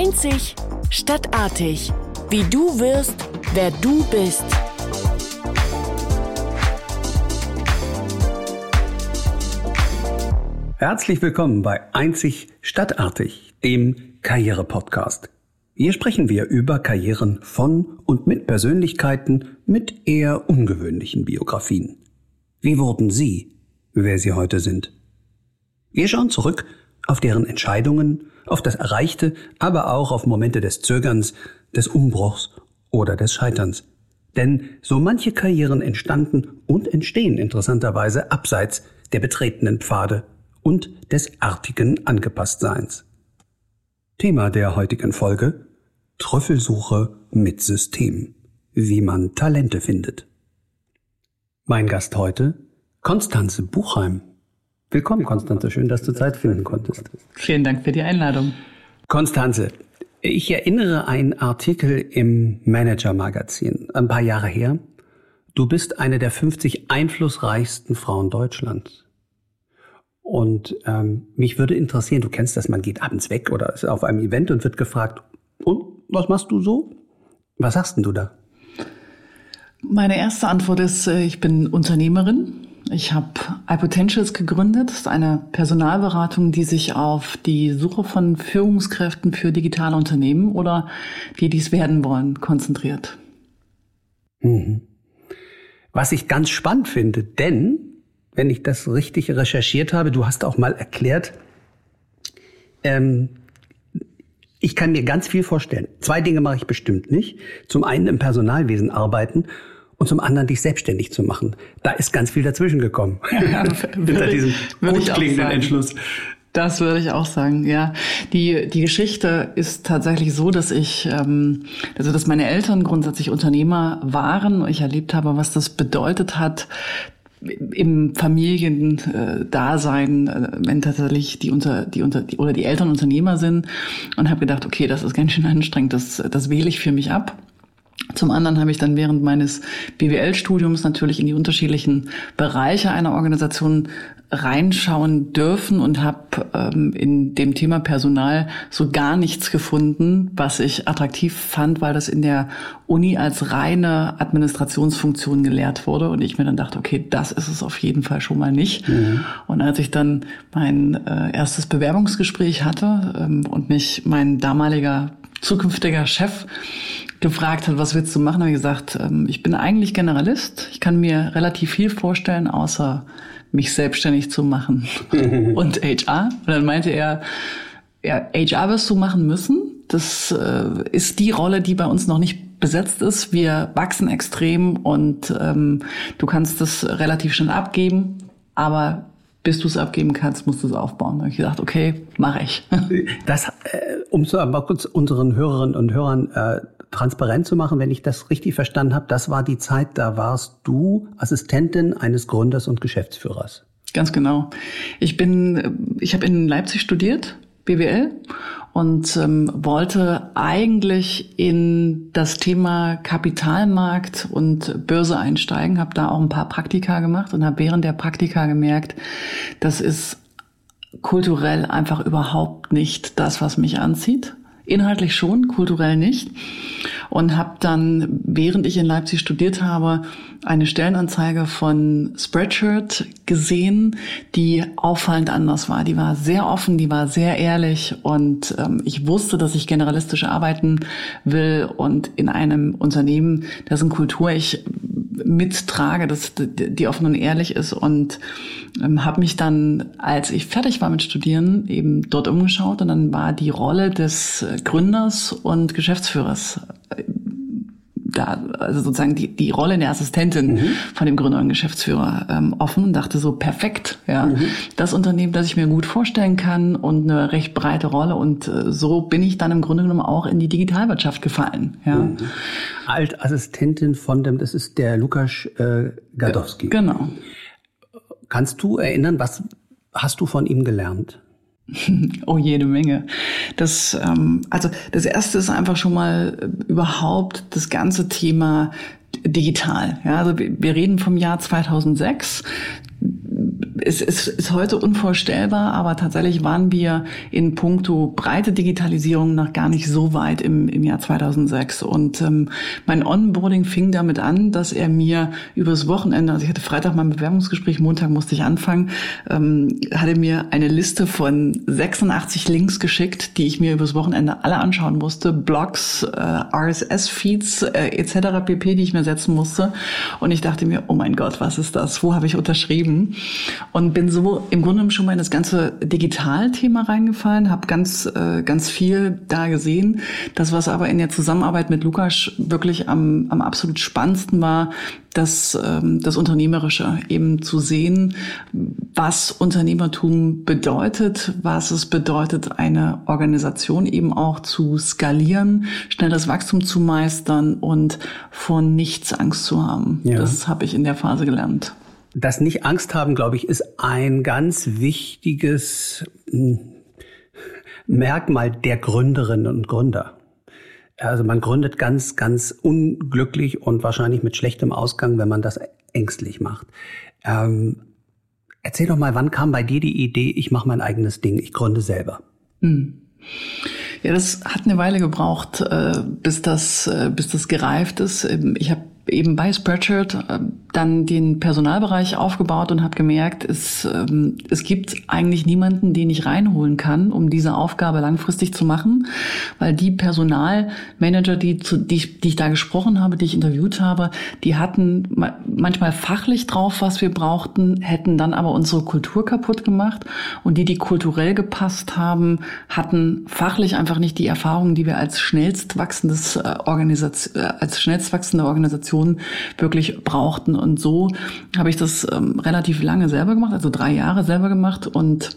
Einzig, stadtartig. Wie du wirst, wer du bist. Herzlich willkommen bei Einzig Stadtartig, dem Karriere-Podcast. Hier sprechen wir über Karrieren von und mit Persönlichkeiten mit eher ungewöhnlichen Biografien. Wie wurden Sie, wer Sie heute sind? Wir schauen zurück auf deren Entscheidungen, auf das Erreichte, aber auch auf Momente des Zögerns, des Umbruchs oder des Scheiterns. Denn so manche Karrieren entstanden und entstehen interessanterweise abseits der betretenen Pfade und des artigen Angepasstseins. Thema der heutigen Folge Trüffelsuche mit System. Wie man Talente findet. Mein Gast heute Konstanze Buchheim. Willkommen, Konstanze. Schön, dass du Zeit finden konntest. Vielen Dank für die Einladung. Konstanze, ich erinnere einen Artikel im Manager-Magazin, ein paar Jahre her. Du bist eine der 50 einflussreichsten Frauen Deutschlands. Und ähm, mich würde interessieren, du kennst das, man geht abends weg oder ist auf einem Event und wird gefragt, und was machst du so? Was sagst denn du da? Meine erste Antwort ist, äh, ich bin Unternehmerin ich habe iPotentials gegründet. Das ist eine Personalberatung, die sich auf die Suche von Führungskräften für digitale Unternehmen oder die dies werden wollen, konzentriert. Mhm. Was ich ganz spannend finde, denn wenn ich das richtig recherchiert habe, du hast auch mal erklärt, ähm, ich kann mir ganz viel vorstellen. Zwei Dinge mache ich bestimmt nicht. Zum einen im Personalwesen arbeiten und zum anderen dich selbstständig zu machen. Da ist ganz viel dazwischen gekommen. Ja, Hinter diesem gut klingenden Entschluss. Das würde ich auch sagen, ja. Die, die Geschichte ist tatsächlich so, dass ich, ähm, also dass meine Eltern grundsätzlich Unternehmer waren. Ich erlebt habe, was das bedeutet hat, im Familiendasein, äh, wenn tatsächlich die unter die unter die, oder die Eltern Unternehmer sind und habe gedacht, okay, das ist ganz schön anstrengend, das das wähle ich für mich ab. Zum anderen habe ich dann während meines BWL-Studiums natürlich in die unterschiedlichen Bereiche einer Organisation reinschauen dürfen und habe ähm, in dem Thema Personal so gar nichts gefunden, was ich attraktiv fand, weil das in der Uni als reine Administrationsfunktion gelehrt wurde und ich mir dann dachte, okay, das ist es auf jeden Fall schon mal nicht. Mhm. Und als ich dann mein äh, erstes Bewerbungsgespräch hatte ähm, und mich mein damaliger zukünftiger Chef gefragt hat, was willst du machen, habe ich gesagt, ähm, ich bin eigentlich Generalist. Ich kann mir relativ viel vorstellen, außer mich selbstständig zu machen und HR. Und dann meinte er, ja, HR wirst du machen müssen. Das äh, ist die Rolle, die bei uns noch nicht besetzt ist. Wir wachsen extrem und ähm, du kannst das relativ schnell abgeben, aber bis du es abgeben kannst, musst du es aufbauen. Da habe ich gedacht, okay, mache ich. Das, äh, um so mal kurz unseren Hörerinnen und Hörern äh, transparent zu machen, wenn ich das richtig verstanden habe, das war die Zeit, da warst du Assistentin eines Gründers und Geschäftsführers. Ganz genau. Ich bin, ich habe in Leipzig studiert, BWL, und ähm, wollte eigentlich in das Thema Kapitalmarkt und Börse einsteigen, habe da auch ein paar Praktika gemacht und habe während der Praktika gemerkt, das ist kulturell einfach überhaupt nicht das, was mich anzieht. Inhaltlich schon, kulturell nicht. Und habe dann, während ich in Leipzig studiert habe, eine Stellenanzeige von Spreadshirt gesehen, die auffallend anders war. Die war sehr offen, die war sehr ehrlich und ähm, ich wusste, dass ich generalistisch arbeiten will und in einem Unternehmen, dessen Kultur ich mittrage, dass die offen und ehrlich ist und ähm, habe mich dann, als ich fertig war mit Studieren, eben dort umgeschaut und dann war die Rolle des Gründers und Geschäftsführers äh, da, also sozusagen die, die Rolle der Assistentin mhm. von dem Gründer und Geschäftsführer ähm, offen und dachte so perfekt, ja, mhm. das Unternehmen, das ich mir gut vorstellen kann und eine recht breite Rolle und äh, so bin ich dann im Grunde genommen auch in die Digitalwirtschaft gefallen, ja. Mhm. Altassistentin von dem, das ist der Lukas äh, Gadowski. Genau. Kannst du erinnern, was hast du von ihm gelernt? Oh, jede Menge. Das, ähm, also das erste ist einfach schon mal äh, überhaupt das ganze Thema digital. Ja, also wir reden vom Jahr 2006. es, es ist heute unvorstellbar, aber tatsächlich waren wir in puncto breite Digitalisierung noch gar nicht so weit im, im Jahr 2006. Und ähm, mein Onboarding fing damit an, dass er mir übers Wochenende, also ich hatte Freitag mein Bewerbungsgespräch, Montag musste ich anfangen, ähm, hatte mir eine Liste von 86 Links geschickt, die ich mir übers Wochenende alle anschauen musste, Blogs, äh, RSS-Feeds äh, etc. pp, die ich mir setzen musste. Und ich dachte mir, oh mein Gott, was ist das? Wo habe ich unterschrieben? Und bin so im Grunde schon mal in das ganze Digitalthema reingefallen, habe ganz, äh, ganz viel da gesehen. Das, was aber in der Zusammenarbeit mit Lukas wirklich am, am absolut spannendsten war, das, ähm, das Unternehmerische, eben zu sehen, was Unternehmertum bedeutet, was es bedeutet, eine Organisation eben auch zu skalieren, schnell das Wachstum zu meistern und von nichts Angst zu haben. Ja. Das habe ich in der Phase gelernt. Das nicht Angst haben, glaube ich, ist ein ganz wichtiges hm, Merkmal der Gründerinnen und Gründer. Also man gründet ganz, ganz unglücklich und wahrscheinlich mit schlechtem Ausgang, wenn man das ängstlich macht. Ähm, erzähl doch mal, wann kam bei dir die Idee, ich mache mein eigenes Ding, ich gründe selber? Hm. Ja, das hat eine Weile gebraucht, äh, bis das, äh, bis das gereift ist. Ich habe eben bei Spreadshirt äh, dann den Personalbereich aufgebaut und habe gemerkt, es, ähm, es gibt eigentlich niemanden, den ich reinholen kann, um diese Aufgabe langfristig zu machen, weil die Personalmanager, die, zu, die, ich, die ich da gesprochen habe, die ich interviewt habe, die hatten manchmal fachlich drauf, was wir brauchten, hätten dann aber unsere Kultur kaputt gemacht. Und die, die kulturell gepasst haben, hatten fachlich einfach nicht die Erfahrungen, die wir als schnellst wachsendes äh, Organisation, äh, als schnellst wachsende Organisation wirklich brauchten. Und so habe ich das ähm, relativ lange selber gemacht, also drei Jahre selber gemacht. Und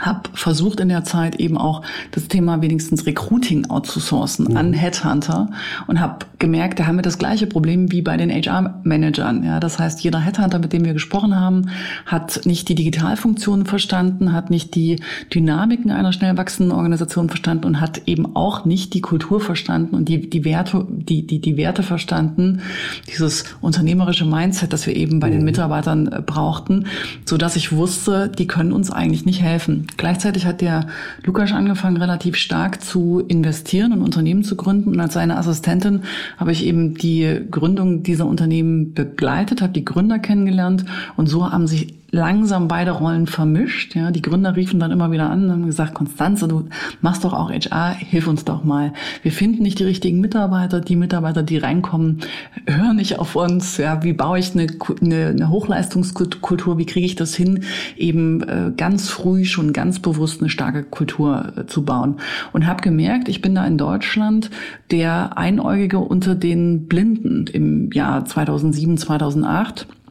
habe versucht in der Zeit eben auch das Thema wenigstens Recruiting outzusourcen mhm. an Headhunter und habe gemerkt, da haben wir das gleiche Problem wie bei den HR-Managern. Ja, das heißt, jeder Headhunter, mit dem wir gesprochen haben, hat nicht die Digitalfunktionen verstanden, hat nicht die Dynamiken einer schnell wachsenden Organisation verstanden und hat eben auch nicht die Kultur verstanden und die, die Werte, die, die, die Werte verstanden, dieses unternehmerische Mindset, das wir eben bei mhm. den Mitarbeitern äh, brauchten, so dass ich wusste, die können uns eigentlich nicht helfen. Gleichzeitig hat der Lukas angefangen, relativ stark zu investieren und Unternehmen zu gründen. Und als seine Assistentin habe ich eben die Gründung dieser Unternehmen begleitet, habe die Gründer kennengelernt und so haben sich langsam beide Rollen vermischt. Ja, die Gründer riefen dann immer wieder an und haben gesagt, Konstanze, du machst doch auch HR, hilf uns doch mal. Wir finden nicht die richtigen Mitarbeiter. Die Mitarbeiter, die reinkommen, hören nicht auf uns. Ja, wie baue ich eine, eine, eine Hochleistungskultur? Wie kriege ich das hin, eben äh, ganz früh schon ganz bewusst eine starke Kultur äh, zu bauen? Und habe gemerkt, ich bin da in Deutschland der Einäugige unter den Blinden im Jahr 2007, 2008 und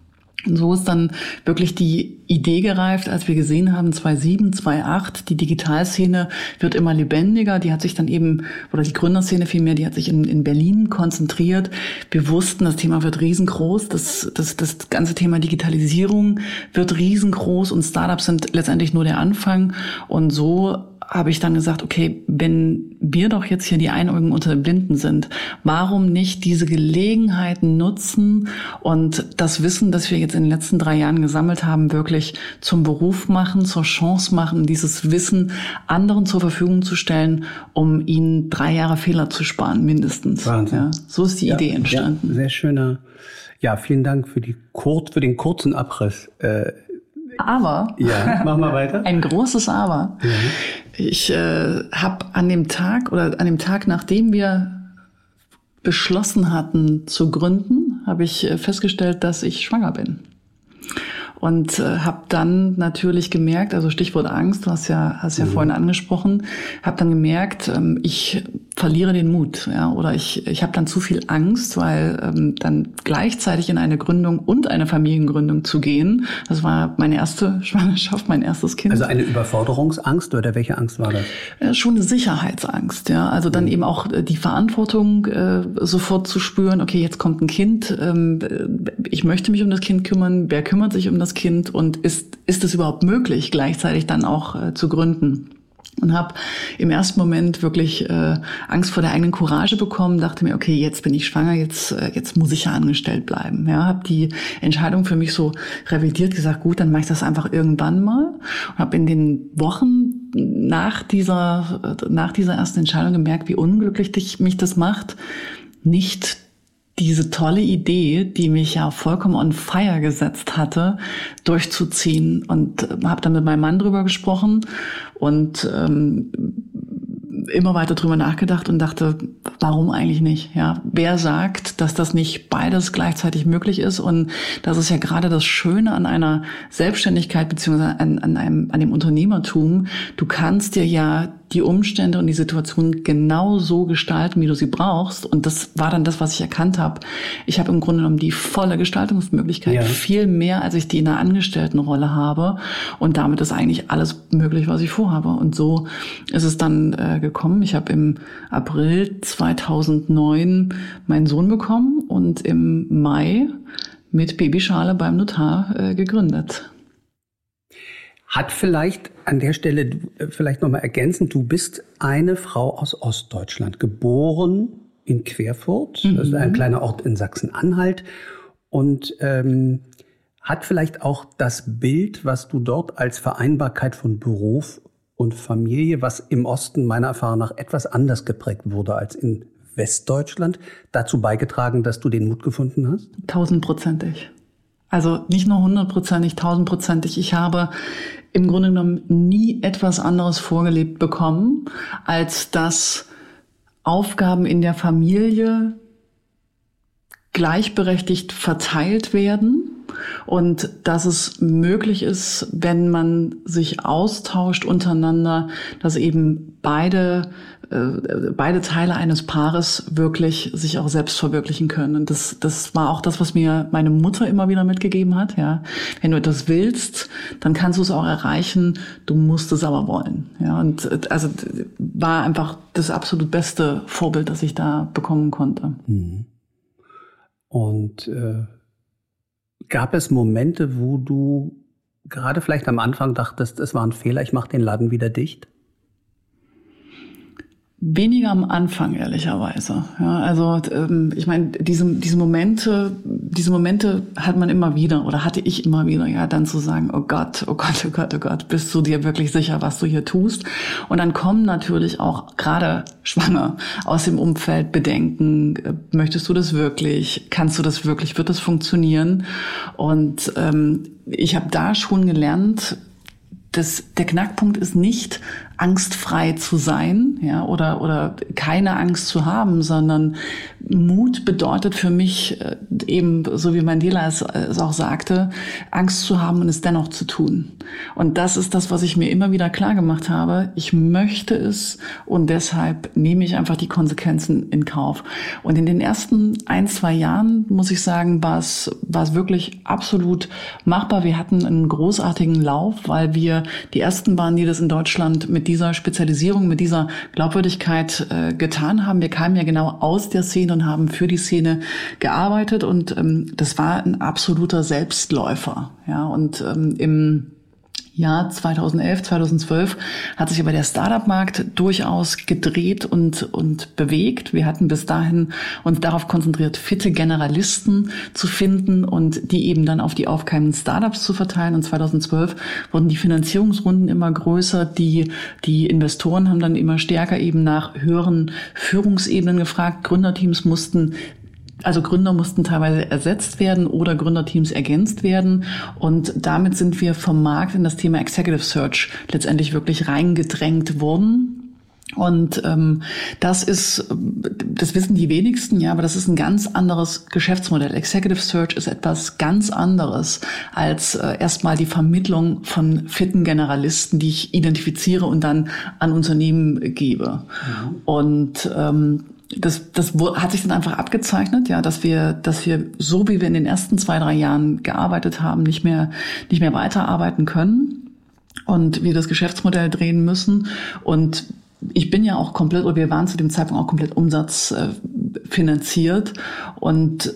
so ist dann wirklich die Idee gereift, als wir gesehen haben, 2007, 2008, die Digitalszene wird immer lebendiger. Die hat sich dann eben, oder die Gründerszene vielmehr, die hat sich in, in Berlin konzentriert. Wir wussten, das Thema wird riesengroß. Das, das, das ganze Thema Digitalisierung wird riesengroß und Startups sind letztendlich nur der Anfang. Und so habe ich dann gesagt, okay, wenn wir doch jetzt hier die Einäugen unter den Blinden sind, warum nicht diese Gelegenheiten nutzen und das Wissen, das wir jetzt in den letzten drei Jahren gesammelt haben, wirklich zum Beruf machen, zur Chance machen, dieses Wissen anderen zur Verfügung zu stellen, um ihnen drei Jahre Fehler zu sparen, mindestens. Wahnsinn. Ja, so ist die ja, Idee entstanden. Ja, sehr schöner. Ja, vielen Dank für die kurz, für den kurzen Abriss. Äh, aber. Ja, mach mal weiter. Ein großes Aber. Ja. Ich äh, habe an dem Tag oder an dem Tag, nachdem wir beschlossen hatten zu gründen, habe ich äh, festgestellt, dass ich schwanger bin. Und äh, habe dann natürlich gemerkt, also Stichwort Angst, du hast ja, hast ja mhm. vorhin angesprochen, habe dann gemerkt, ähm, ich verliere den Mut, ja, oder ich, ich habe dann zu viel Angst, weil ähm, dann gleichzeitig in eine Gründung und eine Familiengründung zu gehen, das war meine erste Schwangerschaft, mein erstes Kind. Also eine Überforderungsangst oder welche Angst war das? Äh, schon eine Sicherheitsangst, ja, also dann mhm. eben auch äh, die Verantwortung äh, sofort zu spüren, okay, jetzt kommt ein Kind, ähm, ich möchte mich um das Kind kümmern, wer kümmert sich um das Kind und ist, ist es überhaupt möglich, gleichzeitig dann auch äh, zu gründen? Und habe im ersten Moment wirklich äh, Angst vor der eigenen Courage bekommen, dachte mir, okay, jetzt bin ich schwanger, jetzt äh, jetzt muss ich ja angestellt bleiben. Ja, habe die Entscheidung für mich so revidiert, gesagt, gut, dann mache ich das einfach irgendwann mal und habe in den Wochen nach dieser nach dieser ersten Entscheidung gemerkt, wie unglücklich mich das macht, nicht diese tolle Idee, die mich ja vollkommen on fire gesetzt hatte, durchzuziehen. Und äh, habe dann mit meinem Mann drüber gesprochen und ähm, immer weiter drüber nachgedacht und dachte, warum eigentlich nicht? Ja, wer sagt, dass das nicht beides gleichzeitig möglich ist? Und das ist ja gerade das Schöne an einer Selbstständigkeit beziehungsweise an, an einem, an dem Unternehmertum. Du kannst dir ja die Umstände und die Situation genau so gestalten, wie du sie brauchst. Und das war dann das, was ich erkannt habe. Ich habe im Grunde genommen die volle Gestaltungsmöglichkeit, ja. viel mehr, als ich die in der Angestelltenrolle habe. Und damit ist eigentlich alles möglich, was ich vorhabe. Und so ist es dann äh, gekommen. Ich habe im April 2009 meinen Sohn bekommen und im Mai mit Babyschale beim Notar äh, gegründet. Hat vielleicht an der Stelle äh, vielleicht nochmal ergänzend, du bist eine Frau aus Ostdeutschland, geboren in Querfurt, mhm. das ist ein kleiner Ort in Sachsen-Anhalt und ähm, hat vielleicht auch das Bild, was du dort als Vereinbarkeit von Beruf und Familie, was im Osten meiner Erfahrung nach etwas anders geprägt wurde als in Westdeutschland, dazu beigetragen, dass du den Mut gefunden hast? Tausendprozentig. Also nicht nur hundertprozentig, tausendprozentig. Ich habe im Grunde genommen nie etwas anderes vorgelebt bekommen, als dass Aufgaben in der Familie gleichberechtigt verteilt werden und dass es möglich ist, wenn man sich austauscht untereinander, dass eben beide beide Teile eines Paares wirklich sich auch selbst verwirklichen können. Und das, das war auch das, was mir meine Mutter immer wieder mitgegeben hat. Ja, wenn du etwas willst, dann kannst du es auch erreichen. Du musst es aber wollen. Ja, und äh, also war einfach das absolut beste Vorbild, das ich da bekommen konnte. Mhm. Und äh, gab es Momente, wo du gerade vielleicht am Anfang dachtest, es war ein Fehler, ich mache den Laden wieder dicht? Weniger am Anfang, ehrlicherweise. Ja, also ähm, ich meine, diese, diese Momente, diese Momente hat man immer wieder oder hatte ich immer wieder, ja, dann zu sagen, oh Gott, oh Gott, oh Gott, oh Gott, bist du dir wirklich sicher, was du hier tust? Und dann kommen natürlich auch gerade schwanger aus dem Umfeld Bedenken, äh, möchtest du das wirklich? Kannst du das wirklich? Wird das funktionieren? Und ähm, ich habe da schon gelernt, das, der Knackpunkt ist nicht, angstfrei zu sein, ja, oder, oder keine Angst zu haben, sondern Mut bedeutet für mich äh, eben, so wie Mandela es, es auch sagte, Angst zu haben und es dennoch zu tun. Und das ist das, was ich mir immer wieder klar gemacht habe. Ich möchte es und deshalb nehme ich einfach die Konsequenzen in Kauf. Und in den ersten ein, zwei Jahren, muss ich sagen, war es, war es wirklich absolut machbar. Wir hatten einen großartigen Lauf, weil wir die ersten waren, die das in Deutschland mit dieser Spezialisierung, mit dieser Glaubwürdigkeit äh, getan haben. Wir kamen ja genau aus der Szene und haben für die Szene gearbeitet und ähm, das war ein absoluter Selbstläufer. Ja, und ähm, im Jahr 2011, 2012 hat sich aber der Startup-Markt durchaus gedreht und, und bewegt. Wir hatten bis dahin uns darauf konzentriert, fitte Generalisten zu finden und die eben dann auf die aufkeimenden Startups zu verteilen. Und 2012 wurden die Finanzierungsrunden immer größer. Die, die Investoren haben dann immer stärker eben nach höheren Führungsebenen gefragt. Gründerteams mussten also Gründer mussten teilweise ersetzt werden oder Gründerteams ergänzt werden. Und damit sind wir vom Markt in das Thema Executive Search letztendlich wirklich reingedrängt worden. Und ähm, das ist, das wissen die wenigsten, ja, aber das ist ein ganz anderes Geschäftsmodell. Executive Search ist etwas ganz anderes als äh, erstmal die Vermittlung von fitten Generalisten, die ich identifiziere und dann an Unternehmen gebe. Mhm. Und ähm, das, das hat sich dann einfach abgezeichnet, ja, dass wir, dass wir so wie wir in den ersten zwei, drei Jahren gearbeitet haben, nicht mehr, nicht mehr weiterarbeiten können und wir das Geschäftsmodell drehen müssen. Und ich bin ja auch komplett, oder wir waren zu dem Zeitpunkt auch komplett umsatzfinanziert. Und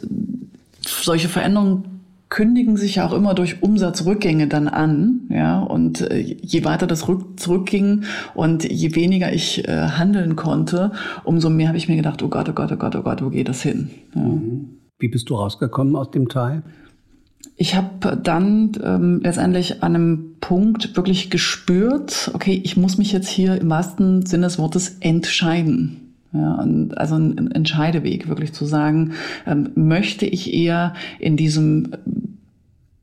solche Veränderungen kündigen sich ja auch immer durch Umsatzrückgänge dann an, ja. Und äh, je weiter das rück, zurückging und je weniger ich äh, handeln konnte, umso mehr habe ich mir gedacht, oh Gott, oh Gott, oh Gott, oh Gott, wo geht das hin? Ja. Mhm. Wie bist du rausgekommen aus dem Teil? Ich habe dann ähm, letztendlich an einem Punkt wirklich gespürt, okay, ich muss mich jetzt hier im wahrsten Sinne des Wortes entscheiden. Ja, und also ein Entscheideweg, wirklich zu sagen, ähm, möchte ich eher in diesem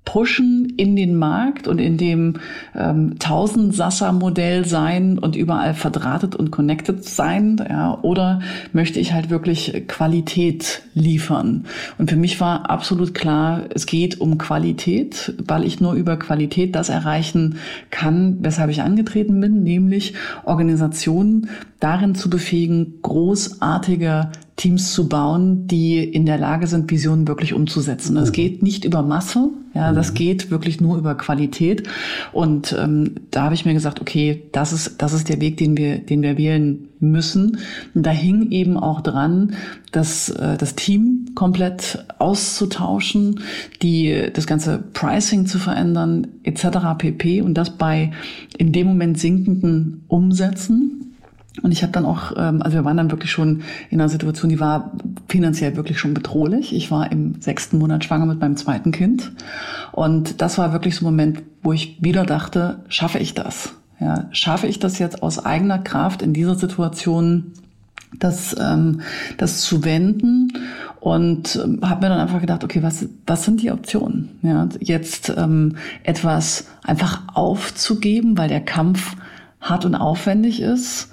pushen in den Markt und in dem ähm, Tausend-Sasser-Modell sein und überall verdrahtet und connected sein? Ja? Oder möchte ich halt wirklich Qualität liefern? Und für mich war absolut klar, es geht um Qualität, weil ich nur über Qualität das erreichen kann, weshalb ich angetreten bin, nämlich Organisationen darin zu befähigen, großartige Teams zu bauen, die in der Lage sind, Visionen wirklich umzusetzen. Das mhm. geht nicht über Masse, ja, das mhm. geht wirklich nur über Qualität. Und ähm, da habe ich mir gesagt, okay, das ist das ist der Weg, den wir den wir wählen müssen. Und da hing eben auch dran, dass äh, das Team komplett auszutauschen, die das ganze Pricing zu verändern etc. pp. Und das bei in dem Moment sinkenden Umsätzen und ich habe dann auch, ähm, also wir waren dann wirklich schon in einer Situation, die war finanziell wirklich schon bedrohlich. Ich war im sechsten Monat schwanger mit meinem zweiten Kind. Und das war wirklich so ein Moment, wo ich wieder dachte, schaffe ich das? Ja, schaffe ich das jetzt aus eigener Kraft in dieser Situation, das, ähm, das zu wenden? Und ähm, habe mir dann einfach gedacht, okay, was, was sind die Optionen? Ja, jetzt ähm, etwas einfach aufzugeben, weil der Kampf hart und aufwendig ist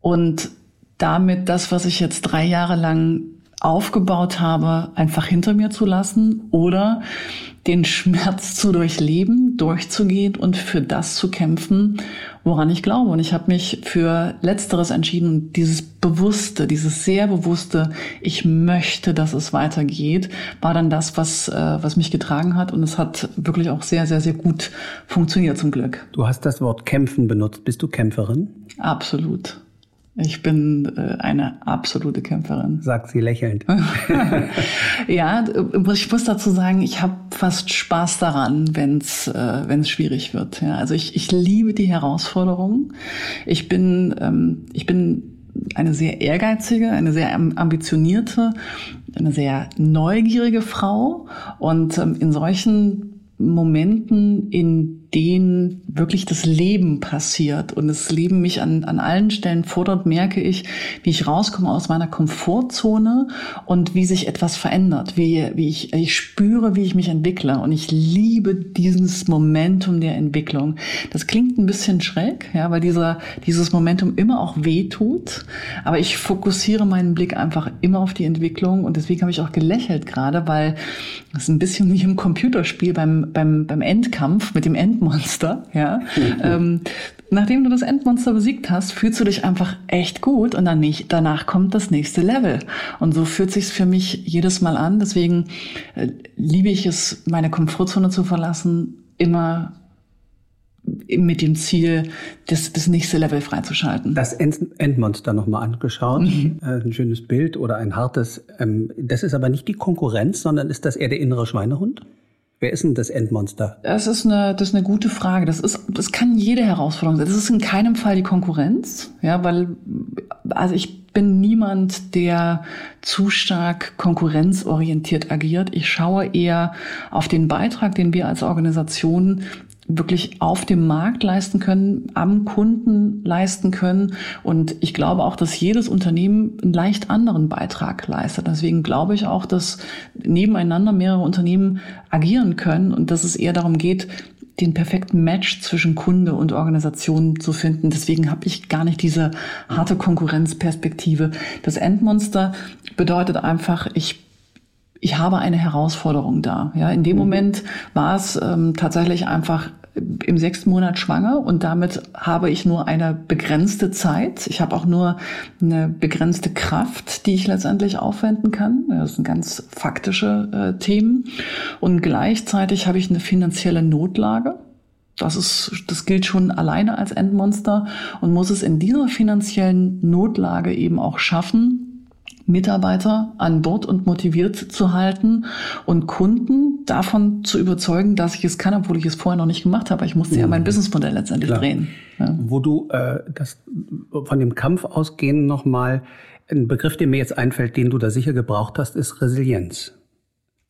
und damit das, was ich jetzt drei Jahre lang aufgebaut habe, einfach hinter mir zu lassen oder den Schmerz zu durchleben, durchzugehen und für das zu kämpfen, woran ich glaube. Und ich habe mich für Letzteres entschieden. Dieses Bewusste, dieses sehr bewusste, ich möchte, dass es weitergeht, war dann das, was, äh, was mich getragen hat. Und es hat wirklich auch sehr, sehr, sehr gut funktioniert zum Glück. Du hast das Wort kämpfen benutzt. Bist du Kämpferin? Absolut. Ich bin äh, eine absolute Kämpferin. Sagt sie lächelnd. ja, ich muss dazu sagen, ich habe fast Spaß daran, wenn es äh, schwierig wird. Ja, also ich, ich liebe die Herausforderungen. Ich bin, ähm, ich bin eine sehr ehrgeizige, eine sehr ambitionierte, eine sehr neugierige Frau. Und ähm, in solchen Momenten, in denen wirklich das Leben passiert und das Leben mich an, an allen Stellen fordert, merke ich, wie ich rauskomme aus meiner Komfortzone und wie sich etwas verändert, wie, wie ich, ich spüre, wie ich mich entwickle und ich liebe dieses Momentum der Entwicklung. Das klingt ein bisschen schräg, ja, weil dieser, dieses Momentum immer auch weh tut, aber ich fokussiere meinen Blick einfach immer auf die Entwicklung und deswegen habe ich auch gelächelt gerade, weil ist ein bisschen wie im Computerspiel beim, beim, beim Endkampf mit dem Endmonster, ja. ähm, nachdem du das Endmonster besiegt hast, fühlst du dich einfach echt gut und dann nicht, danach kommt das nächste Level. Und so fühlt sich's für mich jedes Mal an. Deswegen äh, liebe ich es, meine Komfortzone zu verlassen, immer mit dem Ziel, das, das nächste Level freizuschalten. Das Endmonster nochmal angeschaut. Mhm. Äh, ein schönes Bild oder ein hartes. Ähm, das ist aber nicht die Konkurrenz, sondern ist das eher der innere Schweinehund? Wer ist denn das Endmonster? Das ist eine, das ist eine gute Frage. Das ist, das kann jede Herausforderung sein. Das ist in keinem Fall die Konkurrenz, ja, weil, also ich bin niemand, der zu stark konkurrenzorientiert agiert. Ich schaue eher auf den Beitrag, den wir als Organisation wirklich auf dem Markt leisten können, am Kunden leisten können. Und ich glaube auch, dass jedes Unternehmen einen leicht anderen Beitrag leistet. Deswegen glaube ich auch, dass nebeneinander mehrere Unternehmen agieren können und dass es eher darum geht, den perfekten Match zwischen Kunde und Organisation zu finden. Deswegen habe ich gar nicht diese harte Konkurrenzperspektive. Das Endmonster bedeutet einfach, ich ich habe eine Herausforderung da. Ja, in dem mhm. Moment war es ähm, tatsächlich einfach im sechsten Monat schwanger und damit habe ich nur eine begrenzte Zeit. Ich habe auch nur eine begrenzte Kraft, die ich letztendlich aufwenden kann. Das sind ganz faktische äh, Themen. Und gleichzeitig habe ich eine finanzielle Notlage. Das ist, das gilt schon alleine als Endmonster und muss es in dieser finanziellen Notlage eben auch schaffen, Mitarbeiter an Bord und motiviert zu halten und Kunden, davon zu überzeugen, dass ich es kann, obwohl ich es vorher noch nicht gemacht habe. Ich musste mhm. ja mein Businessmodell letztendlich Klar. drehen. Ja. Wo du äh, das von dem Kampf ausgehend nochmal, ein Begriff, der mir jetzt einfällt, den du da sicher gebraucht hast, ist Resilienz.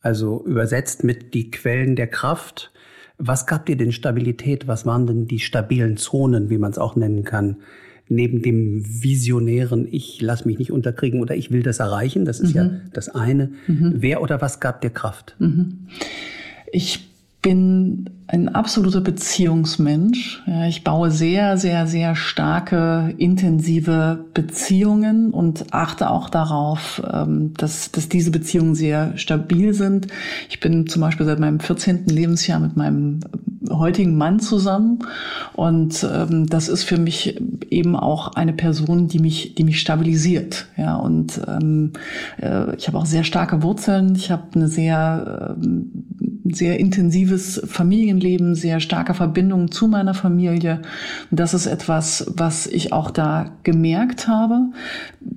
Also übersetzt mit die Quellen der Kraft. Was gab dir denn Stabilität? Was waren denn die stabilen Zonen, wie man es auch nennen kann? Neben dem visionären, ich lass mich nicht unterkriegen oder ich will das erreichen, das ist mhm. ja das eine. Mhm. Wer oder was gab dir Kraft? Mhm. Ich bin ein absoluter Beziehungsmensch. Ich baue sehr, sehr, sehr starke, intensive Beziehungen und achte auch darauf, ähm, dass, dass diese Beziehungen sehr stabil sind. Ich bin zum Beispiel seit meinem 14. Lebensjahr mit meinem heutigen Mann zusammen und ähm, das ist für mich eben auch eine Person, die mich, die mich stabilisiert. Ja, und ähm, äh, ich habe auch sehr starke Wurzeln. Ich habe eine sehr, ähm, sehr intensives Familien Familienleben, sehr starke Verbindung zu meiner Familie. Und das ist etwas, was ich auch da gemerkt habe,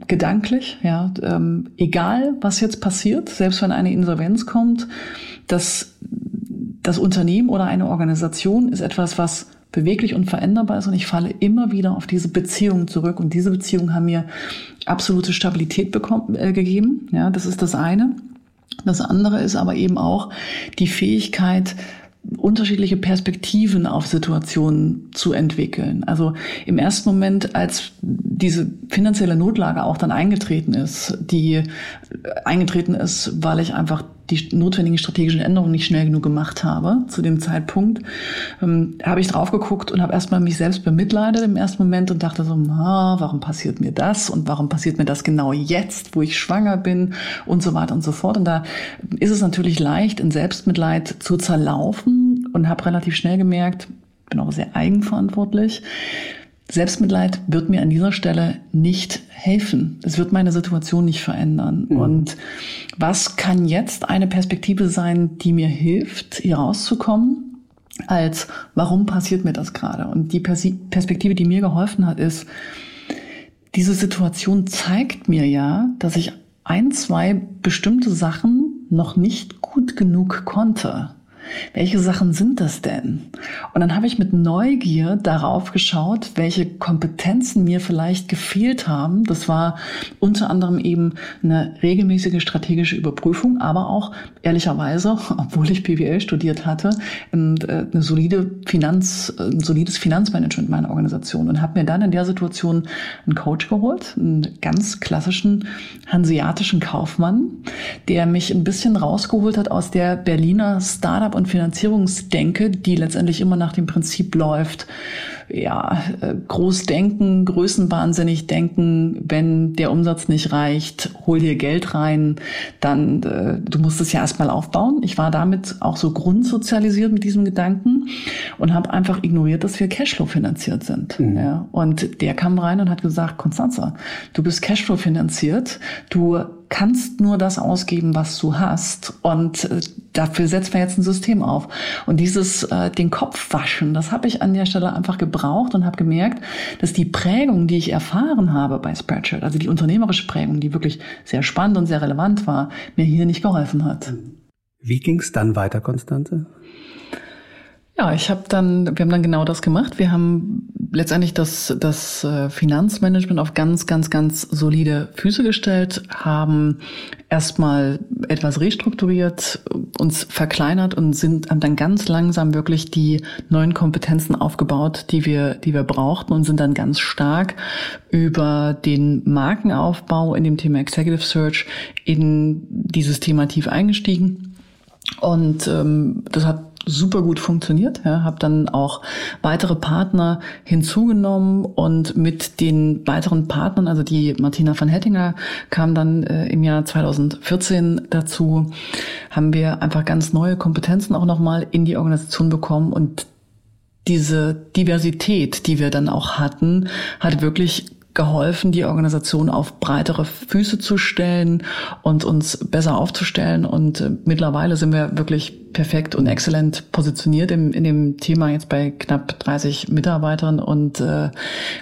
gedanklich. Ja, ähm, egal was jetzt passiert, selbst wenn eine Insolvenz kommt, dass das Unternehmen oder eine Organisation ist etwas, was beweglich und veränderbar ist und ich falle immer wieder auf diese Beziehungen zurück und diese Beziehungen haben mir absolute Stabilität bekommen, äh, gegeben. Ja, das ist das eine. Das andere ist aber eben auch die Fähigkeit, unterschiedliche Perspektiven auf Situationen zu entwickeln. Also im ersten Moment, als diese finanzielle Notlage auch dann eingetreten ist, die eingetreten ist, weil ich einfach die notwendigen strategischen Änderungen nicht schnell genug gemacht habe zu dem Zeitpunkt, ähm, habe ich drauf geguckt und habe erstmal mich selbst bemitleidet im ersten Moment und dachte so, ah, warum passiert mir das und warum passiert mir das genau jetzt, wo ich schwanger bin und so weiter und so fort. Und da ist es natürlich leicht, in Selbstmitleid zu zerlaufen und habe relativ schnell gemerkt, bin auch sehr eigenverantwortlich, Selbstmitleid wird mir an dieser Stelle nicht helfen. Es wird meine Situation nicht verändern. Mhm. Und was kann jetzt eine Perspektive sein, die mir hilft, hier rauszukommen? Als warum passiert mir das gerade? Und die Perspektive, die mir geholfen hat, ist, diese Situation zeigt mir ja, dass ich ein, zwei bestimmte Sachen noch nicht gut genug konnte welche Sachen sind das denn? Und dann habe ich mit Neugier darauf geschaut, welche Kompetenzen mir vielleicht gefehlt haben. Das war unter anderem eben eine regelmäßige strategische Überprüfung, aber auch ehrlicherweise, obwohl ich BWL studiert hatte, äh, eine solide Finanz, ein solides Finanzmanagement meiner Organisation und habe mir dann in der Situation einen Coach geholt, einen ganz klassischen hanseatischen Kaufmann, der mich ein bisschen rausgeholt hat aus der Berliner Startup- und Finanzierungsdenke, die letztendlich immer nach dem Prinzip läuft, ja, äh, groß denken, größenwahnsinnig denken, wenn der Umsatz nicht reicht, hol dir Geld rein, dann äh, du musst es ja erstmal aufbauen. Ich war damit auch so grundsozialisiert mit diesem Gedanken und habe einfach ignoriert, dass wir Cashflow finanziert sind. Mhm. Ja, und der kam rein und hat gesagt, Konstanze, du bist Cashflow finanziert, du kannst nur das ausgeben, was du hast. Und äh, dafür setzt man jetzt ein System auf. Und dieses äh, den Kopf waschen, das habe ich an der Stelle einfach gebraucht und habe gemerkt, dass die Prägung, die ich erfahren habe bei Spreadshirt, also die unternehmerische Prägung, die wirklich sehr spannend und sehr relevant war, mir hier nicht geholfen hat. Wie ging es dann weiter, Konstanze? Ja, ich habe dann, wir haben dann genau das gemacht. Wir haben letztendlich das, das äh, Finanzmanagement auf ganz, ganz, ganz solide Füße gestellt, haben erstmal etwas restrukturiert, uns verkleinert und sind, haben dann ganz langsam wirklich die neuen Kompetenzen aufgebaut, die wir, die wir brauchten und sind dann ganz stark über den Markenaufbau in dem Thema Executive Search in dieses Thema tief eingestiegen. Und ähm, das hat super gut funktioniert. Ja, habe dann auch weitere Partner hinzugenommen und mit den weiteren Partnern, also die Martina van Hettinger kam dann äh, im Jahr 2014 dazu, haben wir einfach ganz neue Kompetenzen auch nochmal in die Organisation bekommen und diese Diversität, die wir dann auch hatten, hat wirklich geholfen, die Organisation auf breitere Füße zu stellen und uns besser aufzustellen. Und äh, mittlerweile sind wir wirklich perfekt und exzellent positioniert im, in dem Thema jetzt bei knapp 30 Mitarbeitern. Und äh,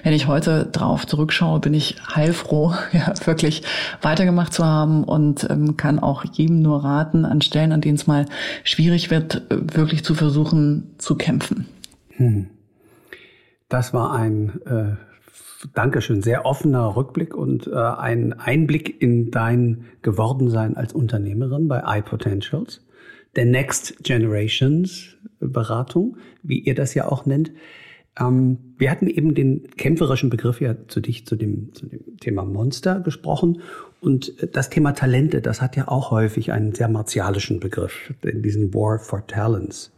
wenn ich heute drauf zurückschaue, bin ich heilfroh, ja, wirklich weitergemacht zu haben und ähm, kann auch jedem nur raten, an Stellen, an denen es mal schwierig wird, äh, wirklich zu versuchen zu kämpfen. Hm. Das war ein äh Dankeschön, sehr offener Rückblick und äh, ein Einblick in dein Gewordensein als Unternehmerin bei iPotentials, der Next Generations Beratung, wie ihr das ja auch nennt. Ähm, wir hatten eben den kämpferischen Begriff ja zu dich, zu dem, zu dem Thema Monster gesprochen. Und das Thema Talente, das hat ja auch häufig einen sehr martialischen Begriff, diesen War for Talents.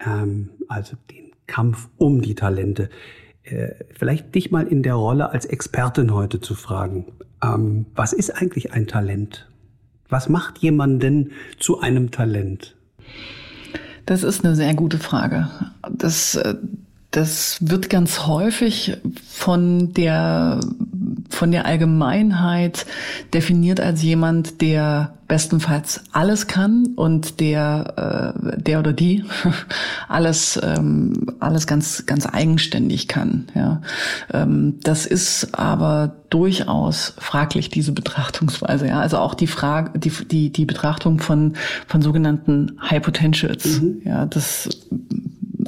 Ähm, also den Kampf um die Talente. Äh, vielleicht dich mal in der Rolle als Expertin heute zu fragen. Ähm, was ist eigentlich ein Talent? Was macht jemanden zu einem Talent? Das ist eine sehr gute Frage. Das, äh, das wird ganz häufig von der von der Allgemeinheit definiert als jemand, der bestenfalls alles kann und der, äh, der oder die alles, ähm, alles ganz, ganz eigenständig kann. Ja. Ähm, das ist aber durchaus fraglich, diese Betrachtungsweise. Ja. Also auch die Frage, die, die, die Betrachtung von, von sogenannten High Potentials. Mhm. Ja, das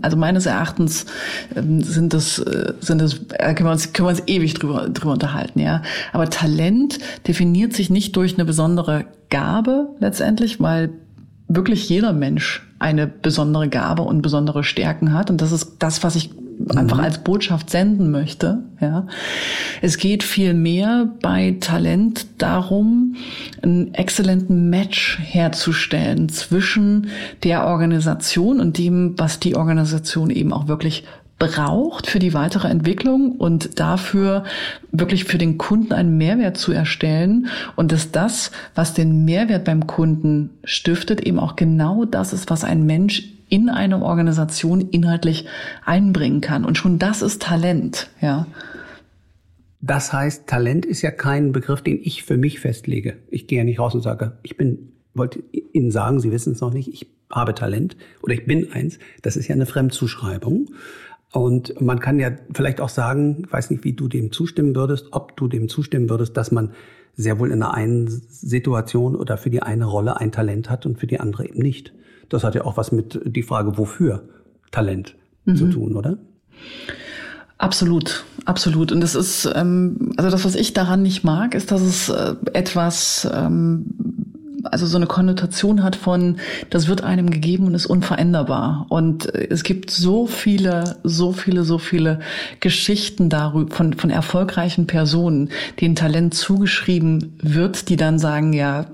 also meines Erachtens ähm, sind das, äh, sind das, äh, können wir uns, können wir uns ewig drüber, drüber unterhalten, ja. Aber Talent definiert sich nicht durch eine besondere Gabe letztendlich, weil wirklich jeder Mensch eine besondere Gabe und besondere Stärken hat. Und das ist das, was ich einfach mhm. als Botschaft senden möchte. Ja. Es geht viel mehr bei Talent darum, einen exzellenten Match herzustellen zwischen der Organisation und dem, was die Organisation eben auch wirklich braucht für die weitere Entwicklung und dafür wirklich für den Kunden einen Mehrwert zu erstellen und dass das, was den Mehrwert beim Kunden stiftet, eben auch genau das ist, was ein Mensch in eine Organisation inhaltlich einbringen kann. Und schon das ist Talent, ja. Das heißt, Talent ist ja kein Begriff, den ich für mich festlege. Ich gehe ja nicht raus und sage, ich bin, wollte Ihnen sagen, Sie wissen es noch nicht, ich habe Talent oder ich bin eins. Das ist ja eine Fremdzuschreibung. Und man kann ja vielleicht auch sagen, ich weiß nicht, wie du dem zustimmen würdest, ob du dem zustimmen würdest, dass man sehr wohl in einer einen Situation oder für die eine Rolle ein Talent hat und für die andere eben nicht. Das hat ja auch was mit die Frage, wofür Talent mhm. zu tun, oder? Absolut, absolut. Und das ist, ähm, also das, was ich daran nicht mag, ist, dass es äh, etwas ähm, also so eine Konnotation hat von, das wird einem gegeben und ist unveränderbar. Und es gibt so viele, so viele, so viele Geschichten darüber von, von erfolgreichen Personen, denen Talent zugeschrieben wird, die dann sagen, ja,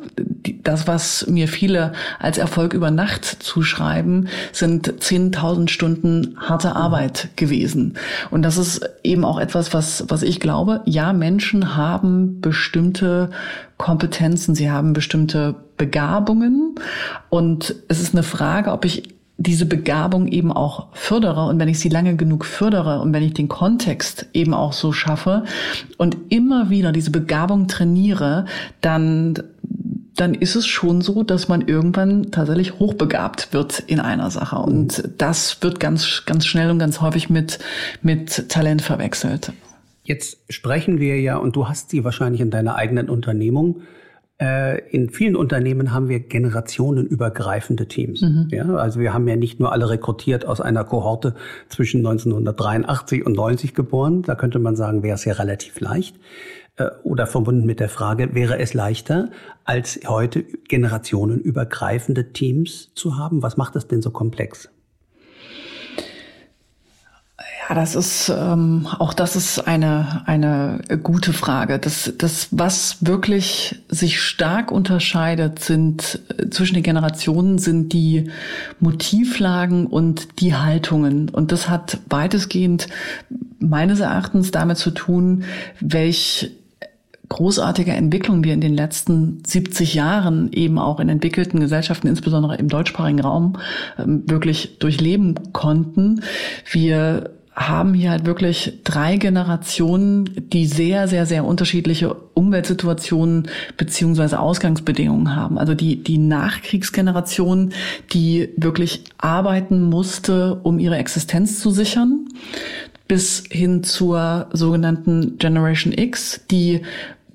das, was mir viele als Erfolg über Nacht zuschreiben, sind 10.000 Stunden harte Arbeit gewesen. Und das ist eben auch etwas, was, was ich glaube, ja, Menschen haben bestimmte Kompetenzen, sie haben bestimmte Begabungen. Und es ist eine Frage, ob ich diese Begabung eben auch fördere. Und wenn ich sie lange genug fördere und wenn ich den Kontext eben auch so schaffe und immer wieder diese Begabung trainiere, dann dann ist es schon so, dass man irgendwann tatsächlich hochbegabt wird in einer Sache. Und das wird ganz, ganz schnell und ganz häufig mit, mit Talent verwechselt. Jetzt sprechen wir ja, und du hast sie wahrscheinlich in deiner eigenen Unternehmung. Äh, in vielen Unternehmen haben wir generationenübergreifende Teams. Mhm. Ja, also wir haben ja nicht nur alle rekrutiert aus einer Kohorte zwischen 1983 und 90 geboren. Da könnte man sagen, wäre es ja relativ leicht. Äh, oder verbunden mit der Frage, wäre es leichter, als heute generationenübergreifende Teams zu haben? Was macht das denn so komplex? Ja, das ist ähm, auch das ist eine eine gute Frage. Das das was wirklich sich stark unterscheidet sind äh, zwischen den Generationen sind die Motivlagen und die Haltungen und das hat weitestgehend meines Erachtens damit zu tun, welch großartige Entwicklung wir in den letzten 70 Jahren eben auch in entwickelten Gesellschaften, insbesondere im deutschsprachigen Raum, ähm, wirklich durchleben konnten. Wir haben hier halt wirklich drei Generationen, die sehr, sehr, sehr unterschiedliche Umweltsituationen beziehungsweise Ausgangsbedingungen haben. Also die, die Nachkriegsgeneration, die wirklich arbeiten musste, um ihre Existenz zu sichern, bis hin zur sogenannten Generation X, die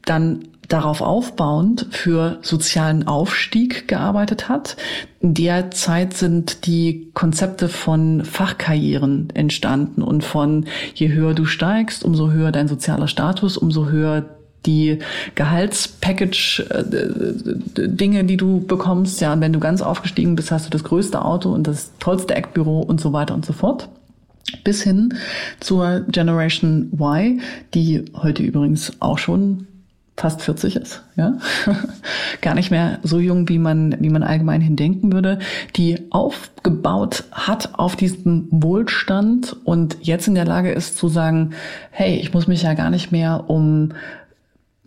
dann darauf aufbauend für sozialen Aufstieg gearbeitet hat. In der Zeit sind die Konzepte von Fachkarrieren entstanden und von je höher du steigst, umso höher dein sozialer Status, umso höher die Gehaltspackage-Dinge, die du bekommst. Ja, wenn du ganz aufgestiegen bist, hast du das größte Auto und das tollste Eckbüro und so weiter und so fort bis hin zur Generation Y, die heute übrigens auch schon fast 40 ist, ja, gar nicht mehr so jung, wie man, wie man allgemein hindenken würde, die aufgebaut hat auf diesem Wohlstand und jetzt in der Lage ist zu sagen, hey, ich muss mich ja gar nicht mehr um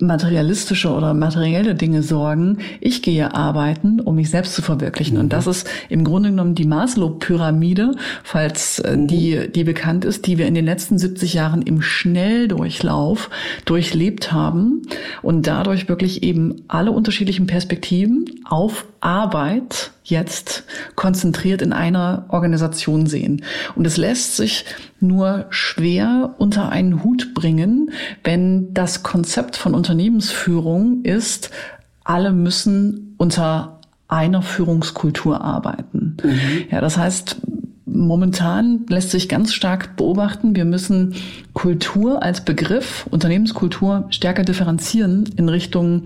materialistische oder materielle Dinge sorgen. Ich gehe arbeiten, um mich selbst zu verwirklichen. Mhm. Und das ist im Grunde genommen die Maslow-Pyramide, falls äh, mhm. die, die bekannt ist, die wir in den letzten 70 Jahren im Schnelldurchlauf durchlebt haben und dadurch wirklich eben alle unterschiedlichen Perspektiven auf Arbeit jetzt konzentriert in einer Organisation sehen. Und es lässt sich nur schwer unter einen Hut bringen, wenn das Konzept von Unternehmensführung ist, alle müssen unter einer Führungskultur arbeiten. Mhm. Ja, das heißt, momentan lässt sich ganz stark beobachten, wir müssen Kultur als Begriff, Unternehmenskultur stärker differenzieren in Richtung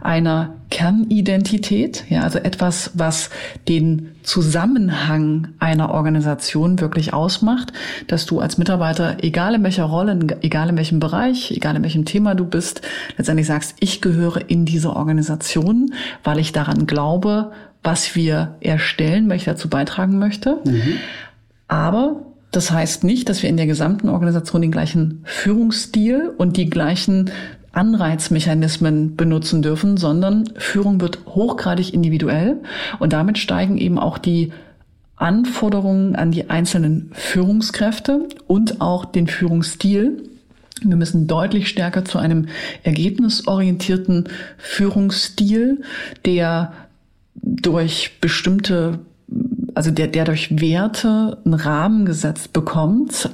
einer Kernidentität, ja, also etwas, was den Zusammenhang einer Organisation wirklich ausmacht, dass du als Mitarbeiter, egal in welcher Rolle, egal in welchem Bereich, egal in welchem Thema du bist, letztendlich sagst, ich gehöre in diese Organisation, weil ich daran glaube, was wir erstellen, welche dazu beitragen möchte. Mhm. Aber das heißt nicht, dass wir in der gesamten Organisation den gleichen Führungsstil und die gleichen Anreizmechanismen benutzen dürfen, sondern Führung wird hochgradig individuell und damit steigen eben auch die Anforderungen an die einzelnen Führungskräfte und auch den Führungsstil. Wir müssen deutlich stärker zu einem ergebnisorientierten Führungsstil, der durch bestimmte also der, der durch Werte einen Rahmen gesetzt bekommt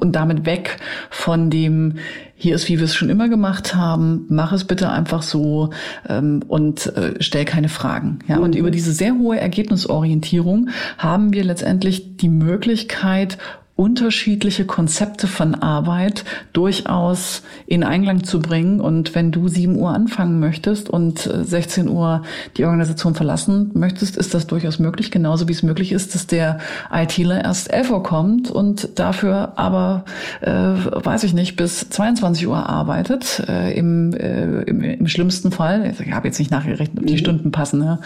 und damit weg von dem, hier ist, wie wir es schon immer gemacht haben, mach es bitte einfach so ähm, und äh, stell keine Fragen. Ja, und über diese sehr hohe Ergebnisorientierung haben wir letztendlich die Möglichkeit, unterschiedliche Konzepte von Arbeit durchaus in Einklang zu bringen. Und wenn du 7 Uhr anfangen möchtest und 16 äh, Uhr die Organisation verlassen möchtest, ist das durchaus möglich. Genauso wie es möglich ist, dass der ITler erst 11 Uhr kommt und dafür aber, äh, weiß ich nicht, bis 22 Uhr arbeitet. Äh, im, äh, im, im, schlimmsten Fall, ich habe jetzt nicht nachgerechnet, ob die mhm. Stunden passen, ja.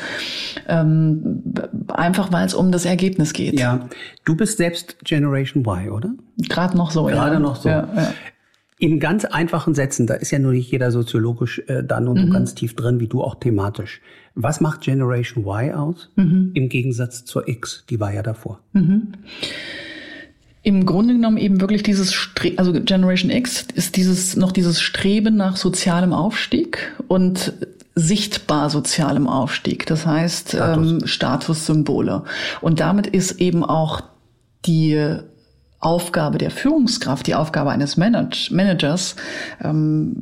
ähm, einfach weil es um das Ergebnis geht. Ja, du bist selbst Generation Y, oder? Gerade noch so, Gerade ja. noch so. Ja, ja. In ganz einfachen Sätzen, da ist ja nur nicht jeder soziologisch äh, dann und mhm. so ganz tief drin, wie du auch thematisch. Was macht Generation Y aus? Mhm. Im Gegensatz zur X, die war ja davor. Mhm. Im Grunde genommen eben wirklich dieses, Stre also Generation X ist dieses, noch dieses Streben nach sozialem Aufstieg und sichtbar sozialem Aufstieg. Das heißt, Status. ähm, Statussymbole. Und damit ist eben auch die Aufgabe der Führungskraft, die Aufgabe eines Manage Managers, ähm,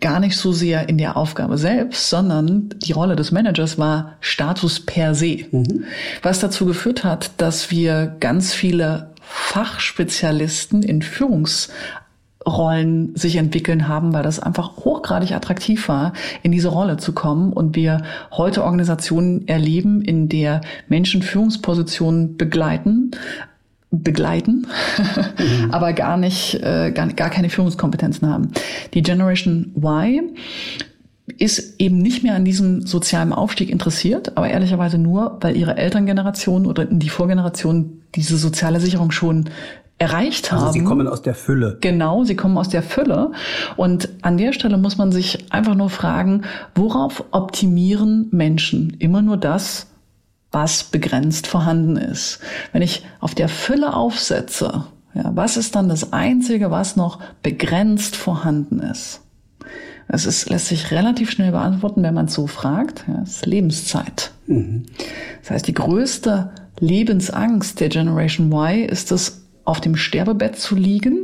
gar nicht so sehr in der Aufgabe selbst, sondern die Rolle des Managers war Status per se. Mhm. Was dazu geführt hat, dass wir ganz viele Fachspezialisten in Führungsrollen sich entwickeln haben, weil das einfach hochgradig attraktiv war, in diese Rolle zu kommen und wir heute Organisationen erleben, in der Menschen Führungspositionen begleiten, begleiten, mhm. aber gar nicht, äh, gar, gar keine Führungskompetenzen haben. Die Generation Y ist eben nicht mehr an diesem sozialen Aufstieg interessiert, aber ehrlicherweise nur, weil ihre Elterngeneration oder die Vorgeneration diese soziale Sicherung schon erreicht haben. Also sie kommen aus der Fülle. Genau, sie kommen aus der Fülle. Und an der Stelle muss man sich einfach nur fragen, worauf optimieren Menschen? Immer nur das, was begrenzt vorhanden ist. Wenn ich auf der Fülle aufsetze, Ja, was ist dann das Einzige, was noch begrenzt vorhanden ist? Es ist, lässt sich relativ schnell beantworten, wenn man es so fragt. Ja, es ist Lebenszeit. Mhm. Das heißt, die größte Lebensangst der Generation Y ist es, auf dem Sterbebett zu liegen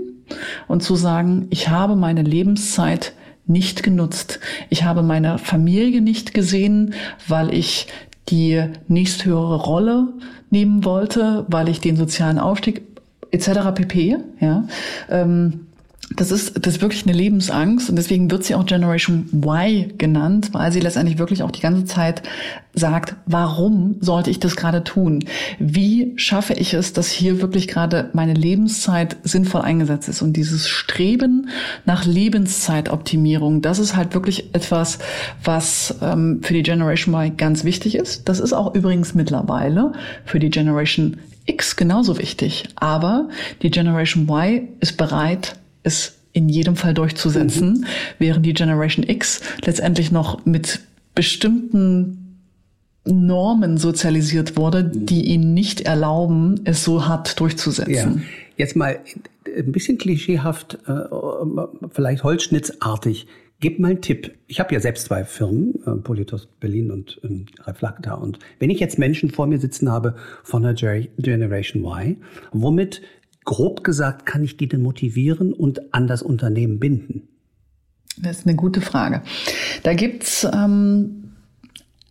und zu sagen, ich habe meine Lebenszeit nicht genutzt. Ich habe meine Familie nicht gesehen, weil ich die nächsthöhere Rolle nehmen wollte, weil ich den sozialen Aufstieg etc. pp. Ja. Ähm, das ist, das ist wirklich eine Lebensangst und deswegen wird sie auch Generation Y genannt, weil sie letztendlich wirklich auch die ganze Zeit sagt, warum sollte ich das gerade tun? Wie schaffe ich es, dass hier wirklich gerade meine Lebenszeit sinnvoll eingesetzt ist? Und dieses Streben nach Lebenszeitoptimierung, das ist halt wirklich etwas, was ähm, für die Generation Y ganz wichtig ist. Das ist auch übrigens mittlerweile für die Generation X genauso wichtig. Aber die Generation Y ist bereit, es in jedem Fall durchzusetzen, mhm. während die Generation X letztendlich noch mit bestimmten Normen sozialisiert wurde, mhm. die ihnen nicht erlauben, es so hart durchzusetzen. Ja. Jetzt mal ein bisschen klischeehaft, äh, vielleicht holzschnittsartig. Gib mal einen Tipp. Ich habe ja selbst zwei Firmen, äh, Politos Berlin und ähm, Reflacta. Und wenn ich jetzt Menschen vor mir sitzen habe von der Generation Y, womit grob gesagt, kann ich die denn motivieren und an das Unternehmen binden? Das ist eine gute Frage. Da gibt's ähm,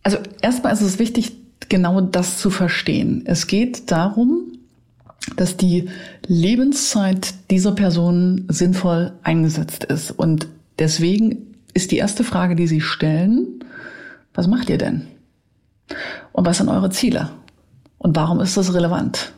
also erstmal ist es wichtig, genau das zu verstehen. Es geht darum, dass die Lebenszeit dieser Person sinnvoll eingesetzt ist. Und deswegen ist die erste Frage, die Sie stellen, was macht ihr denn? Und was sind eure Ziele? Und warum ist das relevant?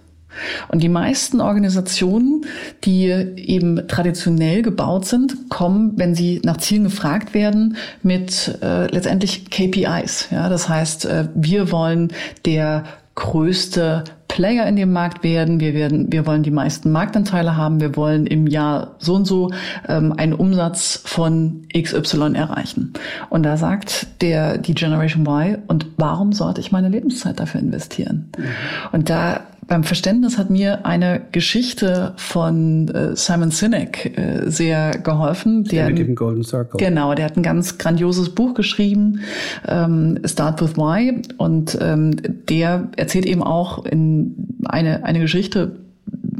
Und die meisten Organisationen, die eben traditionell gebaut sind, kommen, wenn sie nach Zielen gefragt werden, mit äh, letztendlich KPIs. Ja, das heißt, äh, wir wollen der größte Player in dem Markt werden. Wir werden, wir wollen die meisten Marktanteile haben. Wir wollen im Jahr so und so ähm, einen Umsatz von XY erreichen. Und da sagt der, die Generation Y, und warum sollte ich meine Lebenszeit dafür investieren? Mhm. Und da beim Verständnis hat mir eine Geschichte von äh, Simon Sinek äh, sehr geholfen. Der, mit dem Golden Circle. Genau, der hat ein ganz grandioses Buch geschrieben, ähm, Start with Why. Und ähm, der erzählt eben auch in eine, eine Geschichte,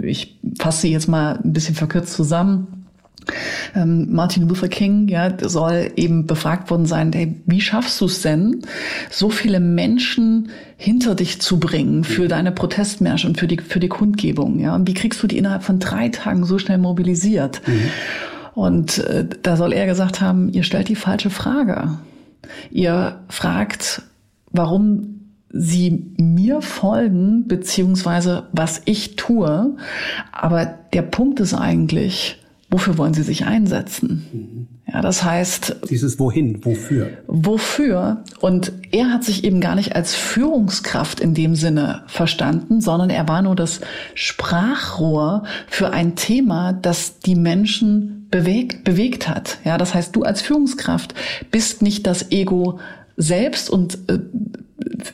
ich fasse sie jetzt mal ein bisschen verkürzt zusammen Martin Luther King, ja, soll eben befragt worden sein, hey, wie schaffst du es denn, so viele Menschen hinter dich zu bringen für deine Protestmärsche und für die, für die Kundgebung, ja? Und wie kriegst du die innerhalb von drei Tagen so schnell mobilisiert? Mhm. Und äh, da soll er gesagt haben, ihr stellt die falsche Frage. Ihr fragt, warum sie mir folgen, beziehungsweise was ich tue. Aber der Punkt ist eigentlich, wofür wollen sie sich einsetzen? Mhm. Ja, das heißt. Dieses Wohin, wofür? Wofür? Und er hat sich eben gar nicht als Führungskraft in dem Sinne verstanden, sondern er war nur das Sprachrohr für ein Thema, das die Menschen bewegt, bewegt hat. Ja, das heißt, du als Führungskraft bist nicht das Ego selbst und äh,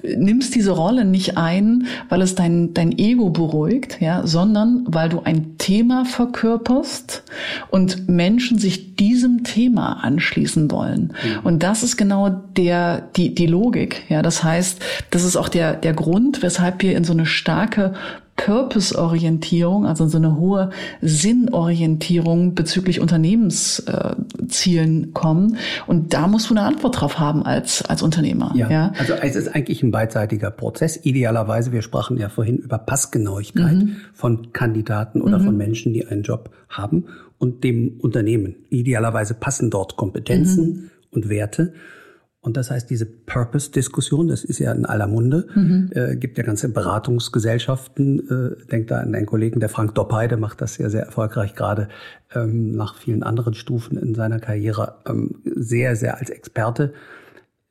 nimmst diese Rolle nicht ein, weil es dein, dein Ego beruhigt, ja, sondern weil du ein Thema verkörperst und Menschen sich diesem Thema anschließen wollen. Mhm. Und das ist genau der, die, die Logik, ja. Das heißt, das ist auch der, der Grund, weshalb wir in so eine starke Purpose-Orientierung, also so eine hohe Sinnorientierung bezüglich Unternehmenszielen kommen. Und da musst du eine Antwort drauf haben als, als Unternehmer. Ja, ja, also es ist eigentlich ein beidseitiger Prozess. Idealerweise, wir sprachen ja vorhin über Passgenauigkeit mhm. von Kandidaten oder mhm. von Menschen, die einen Job haben und dem Unternehmen. Idealerweise passen dort Kompetenzen mhm. und Werte. Und das heißt, diese Purpose-Diskussion, das ist ja in aller Munde, mhm. äh, gibt ja ganze Beratungsgesellschaften. Äh, denkt da an einen Kollegen, der Frank Doppey, der macht das ja sehr erfolgreich gerade ähm, nach vielen anderen Stufen in seiner Karriere ähm, sehr, sehr als Experte.